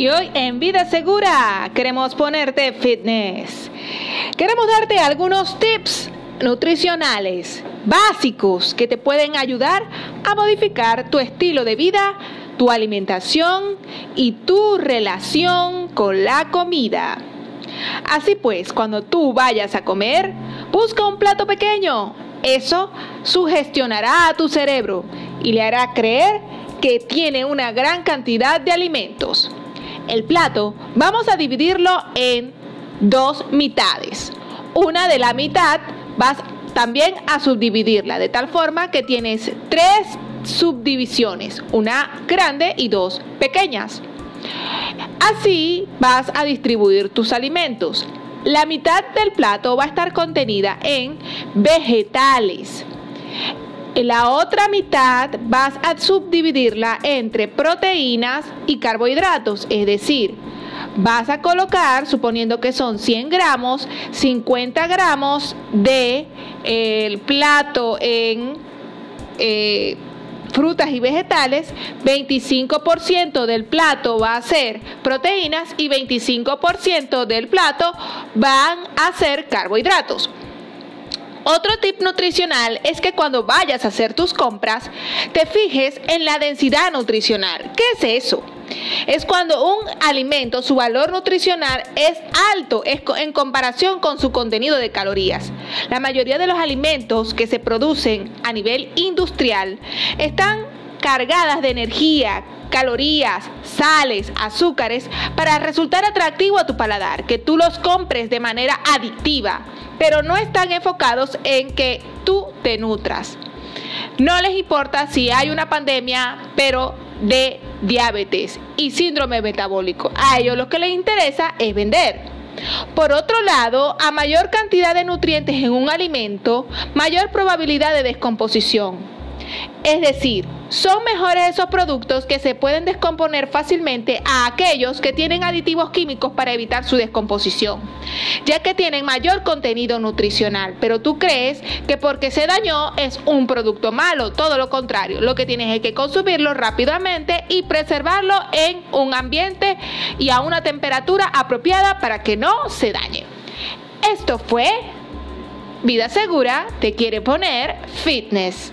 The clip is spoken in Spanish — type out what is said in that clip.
Y hoy en Vida Segura queremos ponerte fitness. Queremos darte algunos tips nutricionales básicos que te pueden ayudar a modificar tu estilo de vida, tu alimentación y tu relación con la comida. Así pues, cuando tú vayas a comer, busca un plato pequeño. Eso sugestionará a tu cerebro y le hará creer que tiene una gran cantidad de alimentos. El plato vamos a dividirlo en dos mitades. Una de la mitad vas también a subdividirla de tal forma que tienes tres subdivisiones, una grande y dos pequeñas. Así vas a distribuir tus alimentos. La mitad del plato va a estar contenida en vegetales. La otra mitad vas a subdividirla entre proteínas y carbohidratos, es decir, vas a colocar, suponiendo que son 100 gramos, 50 gramos de el plato en eh, frutas y vegetales, 25% del plato va a ser proteínas y 25% del plato van a ser carbohidratos. Otro tip nutricional es que cuando vayas a hacer tus compras, te fijes en la densidad nutricional. ¿Qué es eso? Es cuando un alimento, su valor nutricional es alto en comparación con su contenido de calorías. La mayoría de los alimentos que se producen a nivel industrial están cargadas de energía, calorías, sales, azúcares, para resultar atractivo a tu paladar, que tú los compres de manera adictiva pero no están enfocados en que tú te nutras. No les importa si hay una pandemia, pero de diabetes y síndrome metabólico. A ellos lo que les interesa es vender. Por otro lado, a mayor cantidad de nutrientes en un alimento, mayor probabilidad de descomposición. Es decir, son mejores esos productos que se pueden descomponer fácilmente a aquellos que tienen aditivos químicos para evitar su descomposición, ya que tienen mayor contenido nutricional. Pero tú crees que porque se dañó es un producto malo, todo lo contrario, lo que tienes es que consumirlo rápidamente y preservarlo en un ambiente y a una temperatura apropiada para que no se dañe. Esto fue Vida Segura, te quiere poner fitness.